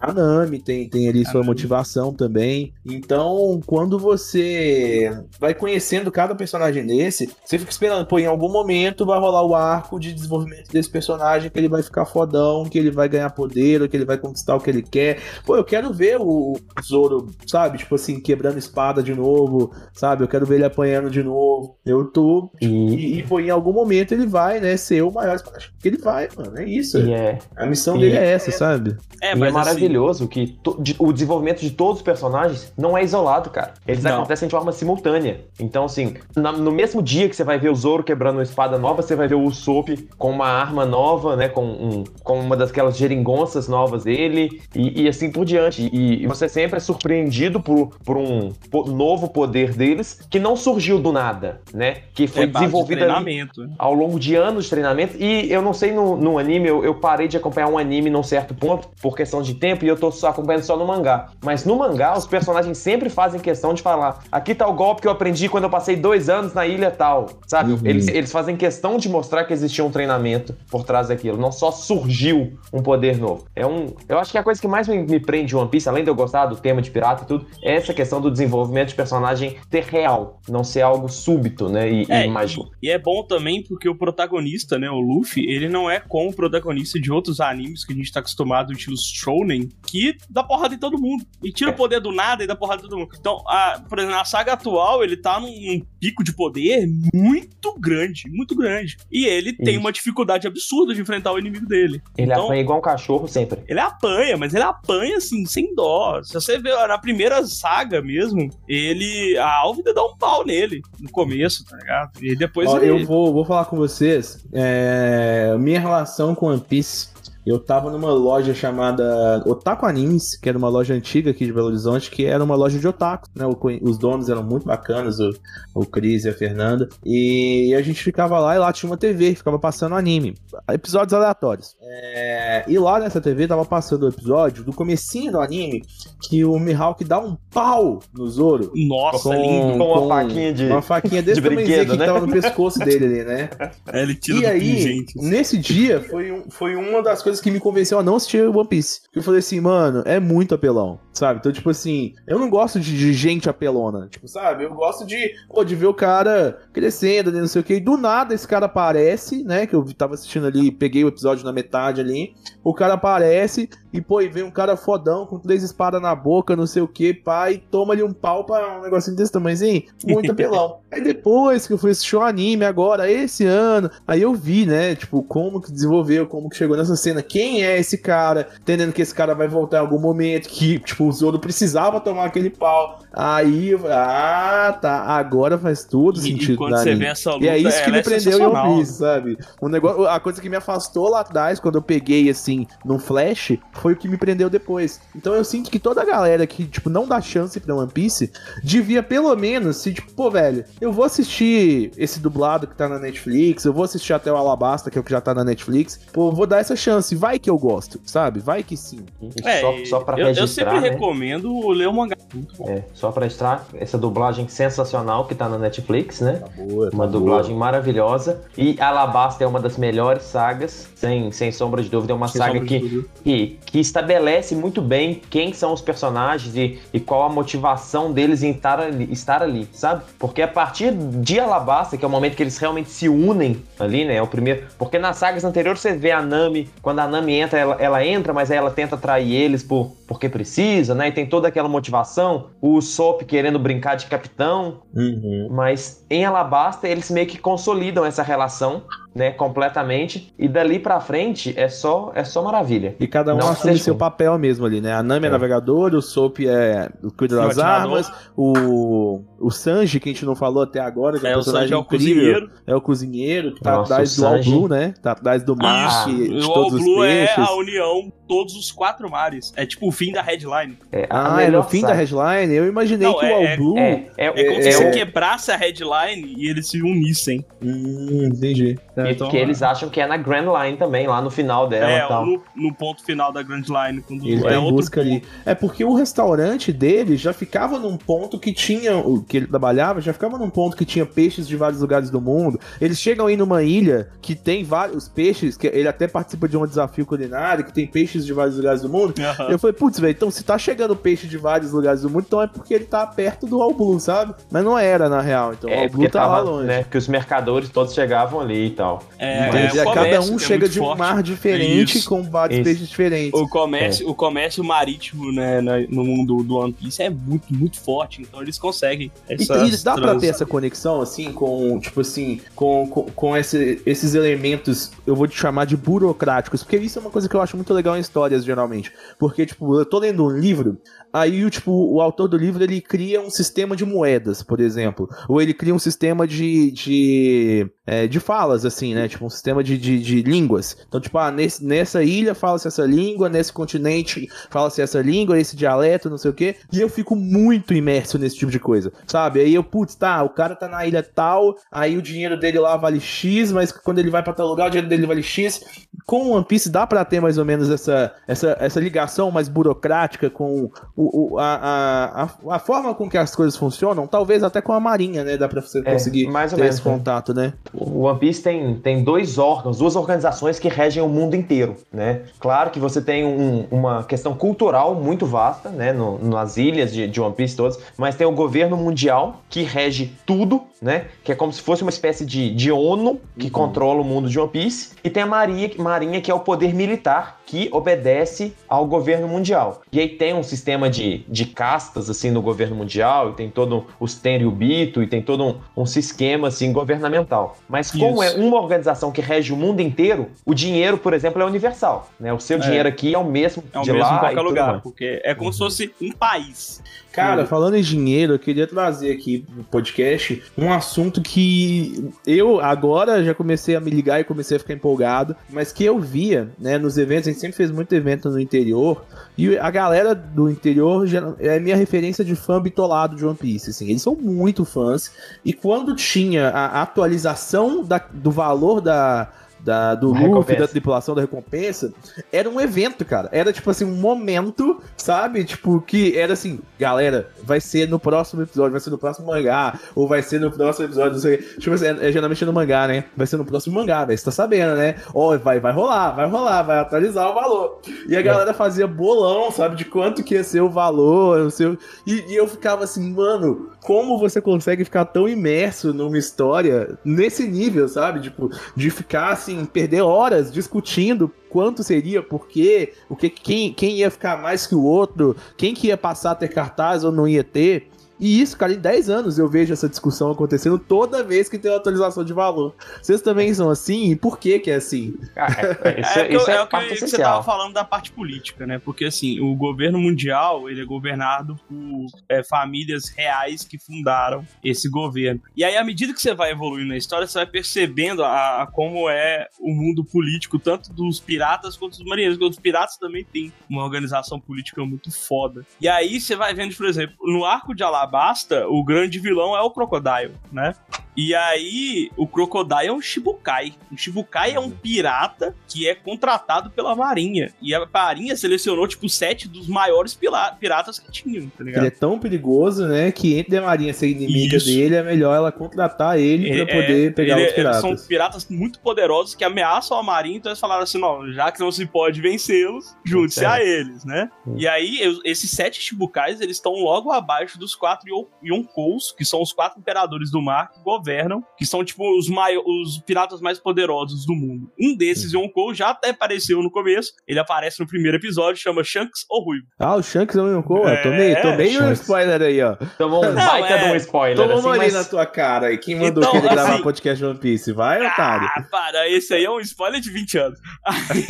S2: A Nami tem, tem ali
S5: A
S2: sua
S5: Nami.
S2: motivação também. Então, quando você vai conhecendo cada personagem desse, você fica esperando, pô, em algum momento vai rolar o arco de desenvolvimento desse personagem, que ele vai ficar fodão, que ele vai ganhar poder, ou que ele vai conquistar o que ele quer. Pô, eu quero ver o Zoro, sabe? Tipo assim, quebrando espada de novo, sabe? Eu quero ver ele apanhando de novo. Eu tô.
S4: E,
S2: E, e pô, em algum momento ele vai, né, ser o maior espadachim. Que ele vai, mano. É isso.
S4: e é,
S2: A missão
S4: e-
S2: dele é essa, sabe?
S5: É,
S4: e é maravilhoso que to- de- o desenvolvimento de todos os personagens não é isolado, cara. Eles
S5: Não.
S4: acontecem de forma simultânea. Então, assim, na- no mesmo dia que você vai ver o Zoro quebrando uma espada nova, você vai ver o Usopp com uma arma nova, né? Com, um- com uma daquelas geringonças novas dele, e, e assim por diante. E, e você sempre é surpreendido por, por um po- novo poder deles que não surgiu do nada, né? Que foi
S5: é base de
S4: desenvolvido ali
S5: treinamento.
S4: ao longo de anos de treinamento. E eu não sei no, no anime, eu, eu parei de acompanhar um anime num certo ponto, por questão de tempo, e eu tô só acompanhando só no mangá. Mas no mangá, os personagens sempre fazem questão de falar: aqui tá o golpe que eu aprendi quando eu passei dois anos na ilha tal. Sabe?
S2: Uhum.
S4: Eles, eles fazem questão de mostrar que existia um treinamento por trás daquilo. Não só surgiu um poder novo. É um. Eu acho que a coisa que mais me, me prende One Piece, além de eu gostar do tema de pirata e tudo, é essa questão do desenvolvimento de personagem ter real, não ser algo súbito, né? E,
S5: É,
S4: e mágico.
S5: E é bom também porque o protagonista, né, o Luffy, ele não é como o protagonista de outros animes que a gente tá acostumado, estilo Shonen, que dá porrada em todo mundo. E tira o poder do nada e dá porrada em todo mundo. Então, a, por exemplo, na saga atual, ele tá num, num pico de poder muito grande, muito grande. E ele tem
S4: Isso.
S5: uma dificuldade absurda de enfrentar o inimigo dele.
S4: Ele
S5: então,
S4: apanha igual um cachorro sempre.
S5: ele apanha, mas ele apanha assim, sem dó. Se você ver na primeira saga mesmo, ele. A Álvida dá um pau nele no começo, tá ligado? E depois
S2: Ó,
S5: ele.
S2: eu vou, vou falar com vocês. é, minha relação com One Piece. Eu tava numa loja chamada Otaku Animes, que era uma loja antiga aqui de Belo Horizonte, que era uma loja de otaku, né? Os donos eram muito bacanas, o, o Cris e a Fernanda. E a gente ficava lá e lá tinha uma TV, ficava passando anime. Episódios aleatórios. É, e lá nessa TV tava passando o episódio do comecinho do anime, que o Mihawk dá um pau no Zoro.
S5: Nossa,
S2: Com-
S5: lindo.
S4: Com uma faquinha de.
S2: Uma faquinha desse
S4: de brinquedo,
S2: que
S4: né?
S2: tava no pescoço dele ali, né?
S5: É, ele tira
S2: E
S5: do
S2: aí,
S5: pingente.
S2: nesse dia, foi, um- foi uma das coisas que me convenceu a não assistir One Piece. Eu falei assim, mano, é muito apelão, sabe? Então, tipo assim, eu não gosto de, de gente apelona, tipo, sabe? Eu gosto de, pô, de ver o cara crescendo, não sei o que. E do nada esse cara aparece, né? Que eu tava assistindo ali, peguei o episódio na metade ali. O cara aparece e, pô, e vem um cara fodão com três espadas na boca, não sei o que, e toma ali um pau pra um negocinho desse tamanhozinho. Muito apelão. Aí depois que eu fui assistir o anime agora, esse ano, aí eu vi, né, tipo, como que desenvolveu, como que chegou nessa cena, quem é esse cara, entendendo que esse cara vai voltar em algum momento, que, tipo, o Zoro precisava tomar aquele pau. Aí, eu ah, tá, agora faz todo
S5: E,
S2: sentido.
S5: e quando você vê essa luta,
S2: E é isso que
S5: ela
S2: me
S5: é
S2: prendeu em. One Piece, sabe? O negócio, a coisa que me afastou lá atrás, quando eu peguei, assim, num flash, foi o que me prendeu depois. Então eu sinto que toda a galera que, tipo, não dá chance pra One Piece, devia pelo menos, se, tipo, pô, velho, eu vou assistir esse dublado que tá na Netflix, eu vou assistir até o Alabasta, que é o que já tá na Netflix, pô, eu vou dar essa chance, vai que eu gosto, sabe? Vai que sim.
S5: É,
S4: só, só pra
S5: eu, eu
S4: registrar.
S5: sempre
S4: né?
S5: Recomendo ler o mangá. Muito bom.
S4: É, só pra registrar essa dublagem sensacional que tá na Netflix, né?
S2: Tá boa,
S4: Uma dublagem maravilhosa. E Alabasta é uma das melhores sagas, sem, sem sombra de dúvida. É uma
S5: Sem
S4: saga que, que, que estabelece muito bem quem são os personagens e, e qual a motivação deles em estar ali, estar ali, sabe? Porque a partir de Alabasta, que é o momento que eles realmente se unem ali, né? É o primeiro. Porque nas sagas anteriores você vê a Nami, quando a Nami entra, ela, ela entra, mas aí ela tenta atrair eles por, porque precisa, né? E tem toda aquela motivação. O Sop querendo brincar de capitão,
S2: Uhum.
S4: mas em Alabasta eles meio que consolidam essa relação, né, completamente, e dali pra frente é só é só maravilha.
S2: E cada um
S4: Não
S2: assume seu
S4: ruim.
S2: papel mesmo ali, né? A Nami é,
S4: É.
S2: navegadora, o Soap é o cuida das armas, o, o Sanji, que a gente não falou até agora, que é,
S5: É,
S2: um
S5: o Sanji
S2: personagem
S5: é o
S2: incrível,
S5: cozinheiro.
S2: é o cozinheiro, que tá
S4: Nossa,
S2: atrás do All. Blue, né? Tá atrás do mar,
S5: Isso.
S2: que- de
S5: o All
S2: todos os
S5: Blue é
S2: peixes.
S5: a união de todos os quatro mares. É tipo o fim da headline.
S4: É,
S2: Ah, era o fim da
S4: saga.
S2: headline? Eu imaginei
S5: Não,
S2: que
S5: é-
S2: o All
S5: é-
S2: Blue...
S4: É, é,
S5: É como
S2: É,
S5: se
S2: é
S5: você quebrasse a headline e eles se unissem.
S2: Hum, entendi.
S5: É,
S4: E
S5: então,
S4: que eles acham que é na Grand Line também, lá no final dela
S5: é,
S4: tal.
S5: no, no ponto final da Grand Line. Quando
S2: Ele
S5: é
S2: em
S5: outro
S2: busca ali. É porque o restaurante dele já ficava num ponto que tinha. O que ele trabalhava já ficava num ponto que tinha peixes de vários lugares do mundo. Eles chegam aí numa ilha que tem vários peixes, que ele até participa de um desafio culinário, que tem peixes de vários lugares do mundo.
S5: Aham.
S2: Eu falei, putz, velho, então se tá chegando peixe de vários lugares do mundo, então é porque ele tá perto do All Blue, sabe? Mas não era, na real. Então o
S4: É,
S2: All Blue
S4: porque
S2: tá lá
S4: tava,
S2: longe.
S4: né, que os mercadores todos chegavam ali e tal.
S5: É,
S2: Mas
S5: é, o
S2: cada um
S5: é
S2: chega
S5: muito
S2: de um
S5: forte.
S2: mar diferente
S5: Isso.
S2: com peixes diferentes.
S5: O comércio, o comércio marítimo, né, na- no mundo do One Piece é muito, muito forte, então eles conseguem
S2: E,
S5: essas
S2: e dá pra
S5: trans-
S2: ter essa conexão, assim, com, tipo assim, com, com, com esse- esses elementos, eu vou te chamar de burocráticos, porque isso é uma coisa que eu acho muito legal em histórias, geralmente. Porque, tipo, eu tô lendo um livro, aí, o, tipo, o autor do livro, ele cria um sistema de moedas, por exemplo. Ou ele cria um sistema de, de, é, de falas, assim, né? Tipo, um sistema de, de, de línguas. Então, tipo, ah, nesse, nessa ilha fala-se essa língua, nesse continente fala-se essa língua, esse dialeto, não sei o quê. E eu fico muito imerso nesse tipo de coisa, sabe? Aí eu, putz, tá, o cara tá na ilha tal, aí o dinheiro dele lá vale X, mas quando ele vai pra tal lugar, o dinheiro dele vale X. Com One Piece dá pra ter mais ou menos essa, essa, essa ligação mais burocrática com o, o- a, a, a, forma com que as coisas funcionam, talvez até com a marinha, né? Dá pra você
S4: É,
S2: conseguir
S4: mais ou
S2: ter
S4: menos,
S2: esse
S4: né?
S2: contato, né?
S4: O One Piece tem, tem dois órgãos, duas organizações que regem o mundo inteiro, né? Claro que você tem um- uma questão cultural muito vasta, né? no- nas ilhas de, de One Piece todas, mas tem o governo mundial que rege tudo, né? Que é como se fosse uma espécie de, de ONU que controla o mundo de One Piece. E tem a Marinha, Marinha, que é o poder militar que obedece ao governo mundial. E aí tem um sistema de, de castas, assim, no governo mundial, e tem todo os Tenryubito, e tem todo um, um esquema, assim, governamental. Mas como
S5: Isso.
S4: é uma organização que rege o mundo inteiro, o dinheiro, por exemplo, é universal, né? O seu
S5: É.
S4: dinheiro aqui é o mesmo
S5: É o
S4: de
S5: mesmo
S4: lá
S5: em qualquer lugar,
S4: mais.
S5: porque é como se fosse um país.
S2: Cara,
S5: Hum.
S2: falando em dinheiro, eu queria trazer aqui no podcast um assunto que eu agora já comecei a me ligar e comecei a ficar empolgado, mas que eu via, né, nos eventos, a gente sempre fez muito evento no interior, e a galera do interior já- é minha referência de fã bitolado de One Piece, assim, eles são muito fãs, e quando tinha a atualização da- do valor da... Da, do Luffy, da tripulação da recompensa, era um evento, cara. Era tipo assim, um momento, sabe? Tipo, que era assim, galera, vai ser no próximo episódio, vai ser no próximo mangá, ou vai ser no próximo episódio, não sei. Tipo assim, é, é geralmente no mangá, né? Vai ser no próximo mangá, velho. Você tá sabendo, né? Ó, vai, vai rolar, vai rolar, vai atualizar o valor. E a galera fazia bolão, sabe? De quanto que ia ser o valor, não sei. E, e eu ficava assim, mano, como você consegue ficar tão imerso numa história nesse nível, sabe? Tipo, de ficar assim, perder horas discutindo quanto seria, por quê, o que, quem, quem ia ficar mais que o outro, quem que ia passar a ter cartaz ou não ia ter. E isso, cara, em 10 anos eu vejo essa discussão acontecendo toda vez que tem uma atualização de valor. Vocês também são assim? E por que que é assim?
S4: Ah, é- isso,
S5: É,
S4: é,
S5: que eu-
S4: isso é
S5: é o que, você
S4: essencial.
S5: tava falando da parte política, né? Porque assim, o governo mundial ele é governado por é, famílias reais que fundaram esse governo. E aí, à medida que você vai evoluindo na história, você vai percebendo a, a como é o mundo político, tanto dos piratas quanto dos marinheiros. Porque os piratas também têm uma organização política muito foda. E aí você vai vendo, por exemplo, no arco de Alabasta, o grande vilão é o Crocodile, né? E aí, o Crocodile é um Shibukai. O Shibukai é um pirata que é contratado pela Marinha. E a Marinha selecionou, tipo, sete dos maiores piratas que tinham, tá ligado?
S2: Ele é tão perigoso, né? Que entre a Marinha ser inimiga
S5: Isso.
S2: dele, é melhor ela contratar ele
S5: Ele-
S2: pra poder
S5: é,
S2: pegar
S5: ele-
S2: os piratas.
S5: São piratas muito poderosos que ameaçam a Marinha, então eles falaram assim: não, já que não se pode vencê-los, junte-se
S4: É.
S5: a eles, né?
S4: Hum.
S5: E aí, esses sete Shibukais, eles estão logo abaixo dos quatro Yon- Yonkous, que são os quatro imperadores do mar que governam, que são, tipo, os, os piratas mais poderosos do mundo. Um desses Yonkou já até apareceu no começo, ele aparece no primeiro episódio, chama Shanks o Ruivo.
S2: Ah, o Shanks é um Yonkou?
S5: É,
S2: tomei, tomei um
S4: Shanks.
S2: spoiler aí, ó.
S4: Tomou um
S5: Não,
S4: baita
S5: é.
S4: de um spoiler,
S2: Tomou
S4: assim, mas...
S2: na tua cara aí. Quem mandou
S5: Então,
S2: querer gravar
S5: assim-
S2: podcast One Piece? Vai, otário.
S5: Ah, para, esse aí é um spoiler de 20 anos.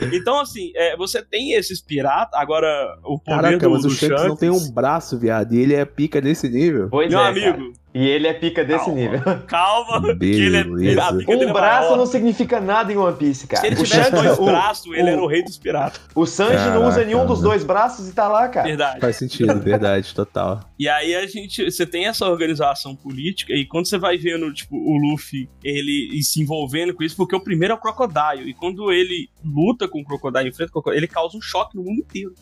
S5: então, assim, é, você tem esses piratas, agora o poder
S2: Caraca,
S5: do,
S2: mas o
S5: do
S2: Shanks não tem um braço, viado. E ele é pica nesse nível.
S4: Pois
S5: Meu
S4: é,
S5: amigo,
S4: cara. E ele é pica desse
S5: Calma.
S4: nível.
S5: Calma, que ele é. Pica
S4: Um
S5: é
S4: braço não significa nada em One Piece, cara.
S5: Se ele
S4: O
S5: tivesse dois
S4: o-
S5: braços, ele
S4: o-
S5: era o rei dos piratas.
S4: O Sanji não usa
S2: Caraca,
S4: nenhum dos dois braços e tá lá, cara.
S5: Verdade.
S2: Faz sentido, verdade, total.
S5: E aí a gente, você tem essa organização política e quando você vai vendo, tipo, o Luffy, ele e se envolvendo com isso, porque o primeiro é o Crocodile, e quando ele luta com o Crocodile, enfrenta o Crocodile, ele causa um choque no mundo inteiro,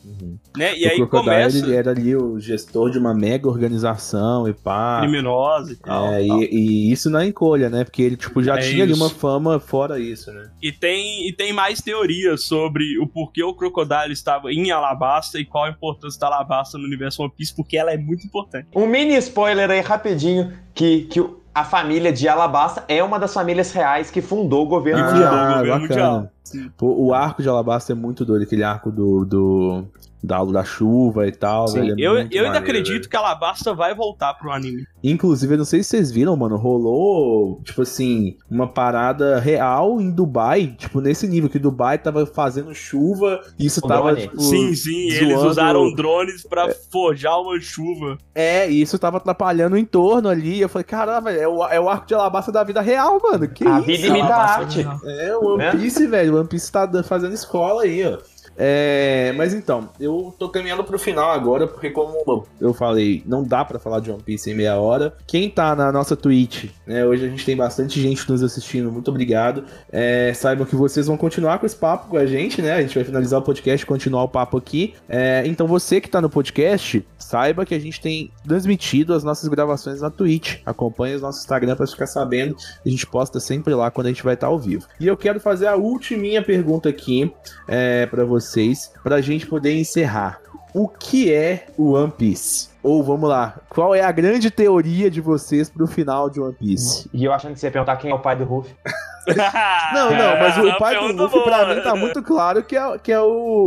S5: né? E
S2: o
S5: aí
S2: Crocodile,
S5: começa
S2: ele era ali o gestor de uma mega organização e pá.
S5: Criminosa e tal.
S2: É,
S5: tal.
S2: e, e isso na encolha, né? Porque ele, tipo, já
S5: É
S2: tinha ali
S5: isso.
S2: uma fama fora isso, né?
S5: E tem, e tem mais teorias sobre o porquê o Crocodile estava em Alabasta e qual a importância da Alabasta no universo One Piece, porque ela é muito importante.
S4: Um mini spoiler aí rapidinho, que, que a família de Alabasta é uma das famílias reais que fundou o governo
S5: Ah,
S4: mundial.
S5: o governo
S2: bacana.
S5: mundial.
S2: O arco de Alabasta é muito doido, aquele arco do, do da da chuva e tal.
S5: Sim,
S2: velho, é
S5: eu, eu ainda
S2: maneiro,
S5: acredito
S2: velho.
S5: que Alabasta vai voltar pro anime.
S2: Inclusive, eu não sei se vocês viram, mano, rolou, tipo assim, uma parada real em Dubai, tipo, nesse nível, que Dubai tava fazendo chuva e isso
S4: Com
S2: tava, tipo...
S5: sim, sim, eles
S2: zoando-
S5: usaram drones pra forjar uma chuva.
S2: É, e isso tava atrapalhando o entorno ali. Eu falei, caramba, velho, é o, é o arco de Alabasta da vida real, mano. Que
S4: A
S2: isso?
S4: vida imita a arte.
S2: É, o One
S4: Né?
S2: Piece, velho. O One Piece tá fazendo escola aí, ó. É, mas então, eu tô caminhando pro final agora, porque como eu falei, não dá pra falar de One Piece em meia hora. Quem tá na nossa Twitch, né, hoje a gente tem bastante gente nos assistindo, muito obrigado. É, saibam que vocês vão continuar com esse papo com a gente, né, a gente vai finalizar o podcast continuar o papo aqui. É, então você que tá no podcast, saiba que a gente tem transmitido as nossas gravações na Twitch. Acompanhe o nosso Instagram pra ficar sabendo, a gente posta sempre lá quando a gente vai estar ao vivo. E eu quero fazer a ultiminha pergunta aqui é, para vocês, pra gente poder encerrar. O que é o One Piece? Ou vamos lá, qual é a grande teoria de vocês pro final de One Piece?
S4: E eu achando que você ia perguntar quem é o pai do Ruff.
S2: Não, não, mas o pai do Luffy pra mim tá muito claro que é, que é o,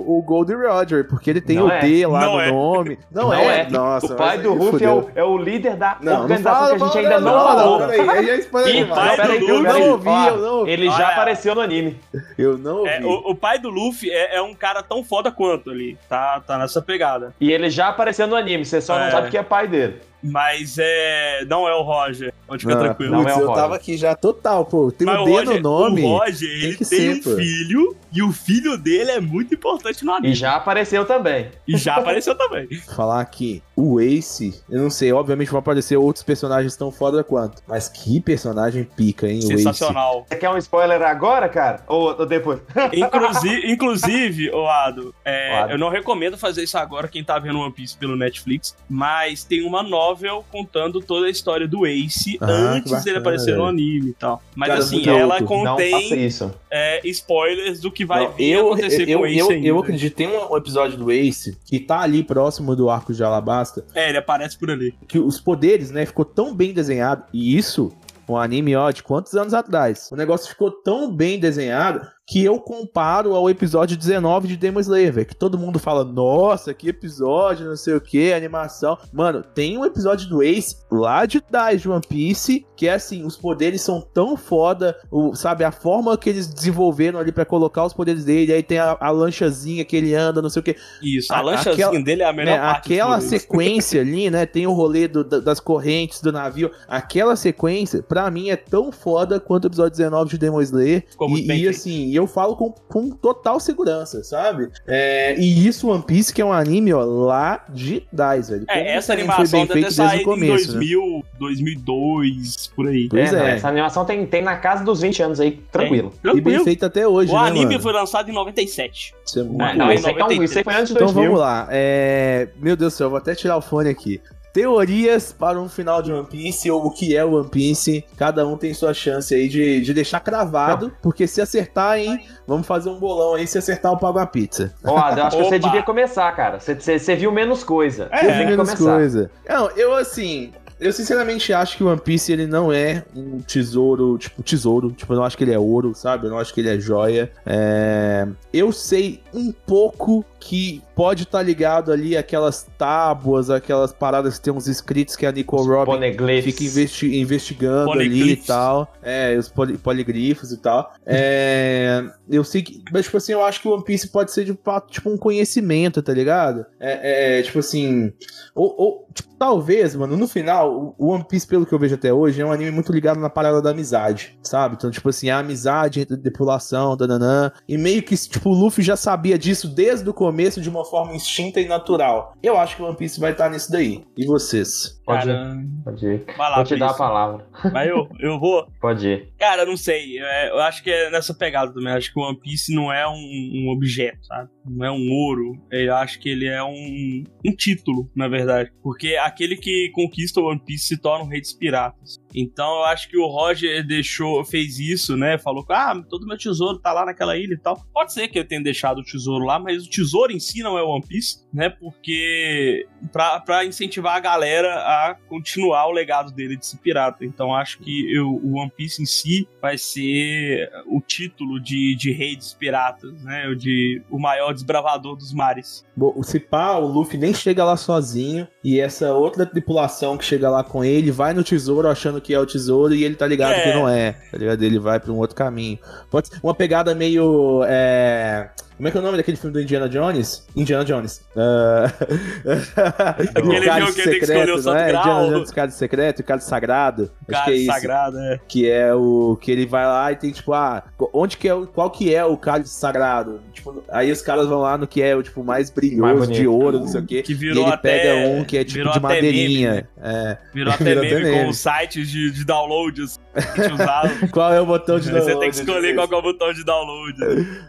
S2: o Gold Roger, porque ele tem
S4: Não
S2: o
S4: é.
S2: D lá
S5: Não
S2: no
S5: é.
S2: nome. Não, é? Nossa,
S4: o pai do Ruff é o, é o líder da
S2: Não, não
S4: organização
S2: fala,
S4: que a gente ainda não,
S2: não,
S4: falou.
S2: Não, peraí, aí já spoiler
S5: E pai do
S2: Peraí, eu
S5: Luffy-
S2: não ouvi, eu não ouvi.
S4: Ele já apareceu no anime.
S2: Eu não ouvi.
S5: É, o, o pai do Luffy é, é um cara tão foda quanto ali. Tá, tá nessa pegada.
S4: E ele já apareceu no anime, você só
S5: É.
S4: não sabe que é pai dele.
S5: Mas é. Não é o Roger. Pode ficar
S2: Ah,
S5: tranquilo.
S4: não é o
S2: eu
S4: Roger.
S2: tava aqui já total, pô. Tem
S5: Mas
S2: o
S5: o
S2: D
S5: Roger,
S2: no nome.
S5: o Roger, ele tem
S2: ser,
S5: um
S2: pô.
S5: filho e o filho dele é muito importante no anime.
S4: E já apareceu também.
S5: E já apareceu também.
S2: Falar que o Ace, eu não sei, obviamente vão aparecer outros personagens tão foda quanto. Mas que personagem pica, hein, o Ace.
S5: Sensacional.
S4: Você quer um spoiler agora, cara? Ou, ou depois?
S5: Inclusive, inclusive ô Ado, é,
S4: Ado.
S5: eu não recomendo fazer isso agora quem tá vendo One Piece pelo Netflix, mas tem uma novel contando toda a história do Ace
S2: Ah,
S5: antes dele
S2: bacana,
S5: aparecer no
S2: velho.
S5: anime e tal. Mas
S2: Cara,
S5: assim, ela
S4: faça
S5: contém
S4: isso.
S5: é, spoilers do que vai
S2: Não,
S5: vir
S2: eu,
S5: acontecer
S2: eu,
S5: com o Ace
S2: eu,
S5: ainda.
S2: eu acredito, tem um episódio do Ace que tá ali próximo do arco de Alabasta,
S5: É, ele aparece por ali.
S2: que os poderes, né, ficou tão bem desenhado, e isso, um anime, ó, de quantos anos atrás? O negócio ficou tão bem desenhado que eu comparo ao episódio 19 de Demon Slayer, velho, que todo mundo fala, nossa, que episódio, não sei o que, animação. Mano, tem um episódio do Ace lá de trás de One Piece, que é assim, os poderes são tão foda, o, sabe, a forma que eles desenvolveram ali pra colocar os poderes dele, aí tem a, a lanchazinha que ele anda, não sei o que,
S5: Isso, a,
S2: A-
S5: lanchazinha
S2: aquela-
S5: dele é a melhor
S2: né,
S5: parte.
S2: aquela sequência ali, né? Tem o rolê do- da- das correntes do navio. Aquela sequência, pra mim, é tão foda quanto o episódio 19 de Demon Slayer.
S5: Ficou muito
S2: E,
S5: bem
S2: e, assim, eu falo com, com total segurança, sabe? É, e isso, One Piece, que é um anime, ó, lá de 10, velho. Como
S5: É, essa
S2: anime foi
S5: animação
S2: bem
S5: deve ter
S2: feito desde o
S5: saído em
S2: começo, né?
S5: 2000, 2002, por aí.
S2: Pois
S4: É, não,
S2: é.
S4: Essa animação tem, tem na casa dos 20 anos aí, tranquilo.
S2: E bem
S5: Tranquilo.
S2: feito até hoje,
S5: O
S2: né,
S5: anime
S2: mano?
S5: foi lançado em 97.
S2: Isso é muito
S4: Ah,
S5: Muito
S4: não,
S5: bem,
S4: isso aí, então,
S5: 93.
S4: isso aí foi antes de
S2: Então
S4: 2000.
S2: vamos lá. É... Meu Deus do céu, eu vou até tirar o fone aqui. Teorias para um final de One Piece, ou o que é One Piece. Cada um tem sua chance aí de, de deixar cravado, porque se acertar, hein, vamos fazer um bolão aí. Se acertar, eu pago a pizza.
S4: Ó, eu acho que você devia começar, cara. Você, você, você viu menos coisa.
S5: É,
S4: Você que
S2: menos
S4: começar.
S2: coisa. Não, eu assim. Eu sinceramente acho que o One Piece ele não é um tesouro, tipo, tesouro. Tipo, eu não acho que ele é ouro, sabe? Eu não acho que ele é joia. É... Eu sei um pouco que pode estar ligado ali aquelas tábuas, aquelas paradas que tem uns escritos que a Nicole Robin
S4: Poneglyphs.
S2: fica investi- investigando ali e tal. É, os poli- poligrifos e tal. É, eu sei que. Mas, tipo assim, eu acho que o One Piece pode ser de fato, tipo, um conhecimento, tá ligado? É, é, tipo assim. Ou, ou, tipo, talvez, mano, no final, o One Piece, pelo que eu vejo até hoje, é um anime muito ligado na parada da amizade, sabe? Então, tipo assim, a amizade a tripulação, dananã. E meio que, tipo, o Luffy já sabia disso desde o começo de uma forma instinta e natural. Eu acho que o One Piece vai estar nisso daí. E vocês?
S4: Pode ir.
S5: Cara,
S4: Pode ir.
S5: vai lá,
S4: Vou te dar a
S5: Brice.
S4: palavra.
S5: Vai eu, eu vou.
S4: Pode ir.
S5: Cara, não sei. é, eu acho que é nessa pegada também. Acho que o One Piece não é um, um objeto, sabe? Não é um ouro. Eu acho que ele é um, um título, na verdade. Porque aquele que conquista o One Piece se torna um rei dos piratas. Então eu acho que o Roger deixou, fez isso, né? Falou que, ah, todo meu tesouro tá lá naquela ilha e tal. Pode ser que eu tenha deixado o tesouro lá, mas o tesouro em si não é One Piece, né? Porque pra, pra incentivar a galera a continuar o legado dele de ser pirata. Então acho que eu, o One Piece em si vai ser o título de, de rei dos piratas, né? De o maior desbravador dos mares.
S2: Bom, o Cipá, o Luffy nem chega lá sozinho. E essa outra tripulação que chega lá com ele vai no tesouro achando que é o tesouro e ele tá ligado
S5: É.
S2: que não é. Tá ligado? Ele vai pra um outro caminho. Pode ser uma pegada meio. É... Como é que é o nome daquele filme do Indiana Jones? Indiana Jones. Ah,
S5: Aquele
S2: o cálice
S5: jogo que ele tem que escolher o
S2: secreto,
S5: santo
S2: é?
S5: grau.
S2: Indiana Jones, cálice secreto e cálice sagrado. Acho que é
S5: sagrado, é.
S2: Que é o. Que ele vai lá e tem, tipo, ah, onde que é o. Qual que é o cálice sagrado? Tipo, aí os caras vão lá no que é o tipo mais
S4: Mais
S2: brilhoso,
S4: bonito.
S2: de ouro, não sei o quê.
S5: Que
S2: E
S5: virou
S2: ele
S5: até.
S2: pega um que é tipo
S5: virou
S2: de
S5: até meme,
S2: madeirinha.
S5: né?
S2: É.
S5: Virou até
S2: Virou
S5: meme,
S2: até meme.
S5: com os sites de, de download
S2: Qual é o botão de download?
S5: Você tem que escolher qual é o botão de download.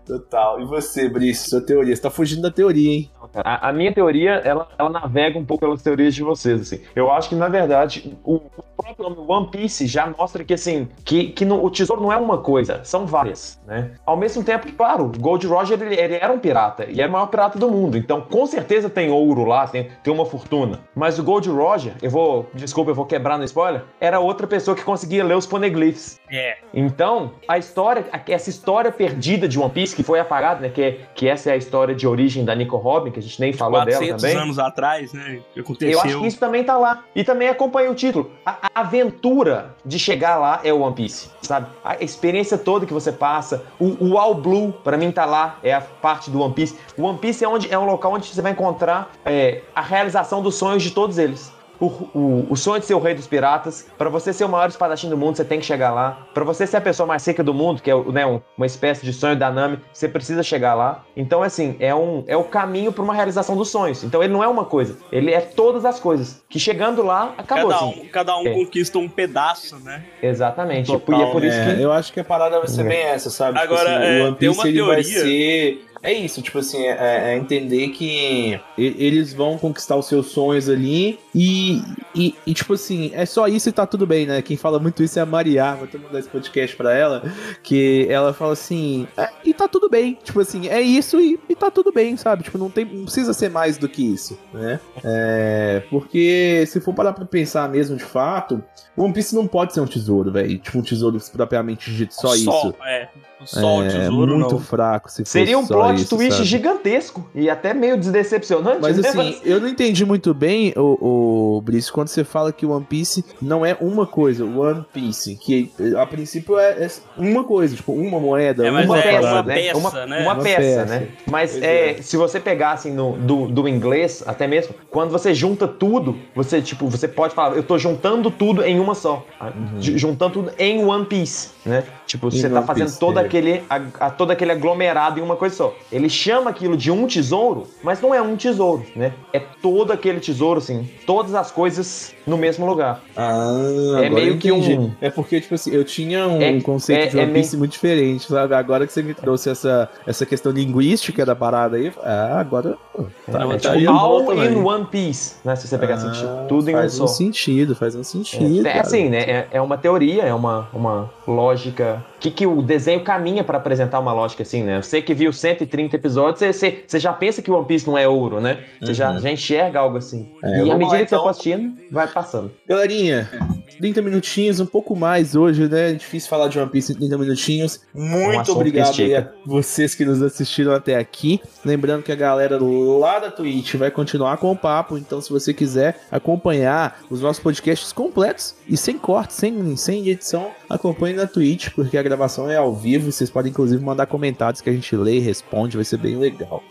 S2: Total. E você, Brice, sua teoria? Você tá fugindo da teoria, hein?
S4: A, a minha teoria, ela, ela navega um pouco pelas teorias de vocês, assim. Eu acho que, na verdade, o, o próprio nome One Piece já mostra que, assim, que, que no- o tesouro não é uma coisa, são várias, né? Ao mesmo tempo claro, o Gold Roger, ele, ele era um pirata, e era o maior pirata do mundo, então, com certeza tem ouro lá, tem, tem uma fortuna. Mas o Gold Roger, eu vou, desculpa, eu vou quebrar no spoiler, era outra pessoa que conseguia ler os poneglyphs.
S5: É.
S4: Então, a história, essa história perdida de One Piece, que foi apagada, né? Que, é- que essa é a história de origem da Nico Robin, que a gente nem falou dela
S5: 400
S4: também.
S5: anos atrás, né? Aconteceu.
S4: Eu acho que isso também tá lá. E também acompanha o título. A, a aventura de chegar lá é o One Piece, sabe? A experiência toda que você passa. O, o All Blue, pra mim, tá lá. É a parte do One Piece. O One Piece é, onde, é um local onde você vai encontrar é, a realização dos sonhos de todos eles. O, o- o sonho de ser o rei dos piratas, pra você ser o maior espadachim do mundo, você tem que chegar lá. Pra você ser a pessoa mais seca do mundo, que é né, um- uma espécie de sonho da Nami, você precisa chegar lá. Então, assim, é, um, é o caminho pra uma realização dos sonhos. Então, ele não é uma coisa, ele é todas as coisas. Que chegando lá, acabou
S5: Cada
S4: assim.
S5: um, cada um
S4: É.
S5: conquista um pedaço, né?
S4: Exatamente.
S5: Total,
S4: e é por isso
S2: É,
S4: que.
S2: eu acho que a parada vai ser bem essa, sabe? Tipo
S5: Agora,
S2: assim,
S5: é,
S2: o One
S5: tem
S2: Piece
S5: uma
S2: ele vai
S5: teoria-
S2: ser. É isso, tipo assim, é, é entender que eles vão conquistar os seus sonhos ali e, e, e, tipo assim, é só isso e tá tudo bem, né? Quem fala muito isso é a Maria, vou até mandar esse podcast pra ela, que ela fala assim, é, e tá tudo bem, tipo assim, é isso e, e tá tudo bem, sabe? Tipo, não, tem, não precisa ser mais do que isso, né? É, porque se for parar pra pensar mesmo de fato, o One Piece não pode ser um tesouro, velho. Tipo, um tesouro propriamente dito, só isso.
S5: É. Só o
S2: é
S5: tesouro,
S2: muito
S5: não.
S2: fraco se fosse
S4: Seria um plot
S2: isso,
S4: twist
S2: sabe?
S4: gigantesco e até meio desdecepcionante.
S2: Mas
S4: né?
S2: assim, eu não entendi muito bem, o, o Brice, quando você fala que One Piece não é uma coisa, One Piece, que a princípio é, é uma coisa, tipo, uma moeda,
S5: É,
S2: uma
S5: é
S4: peça,
S2: parada.
S5: uma
S4: né?
S5: peça,
S4: uma,
S5: né?
S4: uma
S2: Uma
S4: peça,
S2: peça.
S4: né? Mas é,
S2: é.
S4: se você pegar assim no, do, do inglês, até mesmo, quando você junta tudo, você tipo, você pode falar, eu tô juntando tudo em uma só. Ju- Juntando tudo em One Piece, né? Tipo,
S2: Em
S4: você tá
S2: One
S4: fazendo
S2: Piece,
S4: todo
S2: é.
S4: Aquele, a- a- todo aquele aglomerado em uma coisa só. Ele chama aquilo de um tesouro, mas não é um tesouro, né? É todo aquele tesouro, assim, todas as coisas no mesmo lugar.
S2: Ah,
S4: É
S2: agora
S4: meio
S2: eu
S4: que
S2: entendi.
S4: um-
S2: É porque, tipo assim, eu tinha um
S4: É-
S2: conceito
S4: é-
S2: de One
S4: é
S2: Piece muito diferente, sabe? Agora que você me trouxe essa, essa questão linguística da parada aí, ah, agora. Tá,
S5: Não,
S4: É
S5: tá
S4: tipo all in. One Piece, né? Se você pegar assim,
S2: Ah,
S4: tudo em um
S2: faz
S4: só.
S2: um sentido, faz um sentido.
S4: É, é
S2: cara.
S4: assim, né? É, é uma teoria, é uma, uma lógica. Que, que o desenho caminha pra apresentar uma lógica assim, né? Você que viu 130 episódios, você, você, você já pensa que o One Piece não é ouro, né? Você já,
S2: Uhum.
S4: já enxerga algo assim.
S2: É,
S4: e à medida
S2: lá,
S4: que você
S2: então.
S4: for assistindo, vai passando.
S2: Galerinha, 30 minutinhos, um pouco mais hoje, né? É difícil falar de One Piece em 30 minutinhos. Muito
S4: assunto
S2: obrigado aí a vocês que nos assistiram até aqui. Lembrando que a galera lá da Twitch vai continuar com o papo, então se você quiser acompanhar os nossos podcasts completos e sem corte, sem, sem edição, acompanhe na Twitch, porque a gravação é ao vivo. Vocês podem inclusive mandar comentários que a gente lê e responde, vai ser bem legal.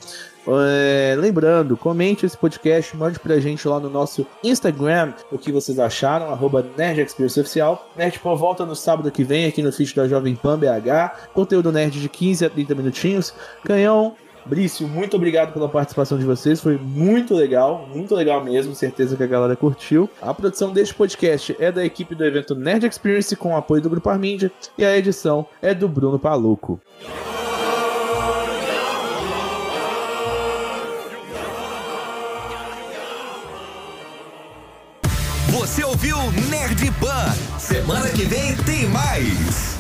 S2: É, lembrando, comente esse podcast, mande pra gente lá no nosso Instagram o que vocês acharam, arroba NerdExperienceOficial. Nerdpan volta no sábado que vem aqui no feed da Jovem Pan BH. Conteúdo nerd de 15 a 30 minutinhos. Canhão, Brício, muito obrigado pela participação de vocês, foi muito legal, muito legal mesmo, certeza que a galera curtiu. A produção deste podcast é da equipe do evento Nerd Experience com o apoio do Grupo Armídia e a edição é do Bruno Paluco.
S1: Você ouviu Nerd. Semana que vem tem mais.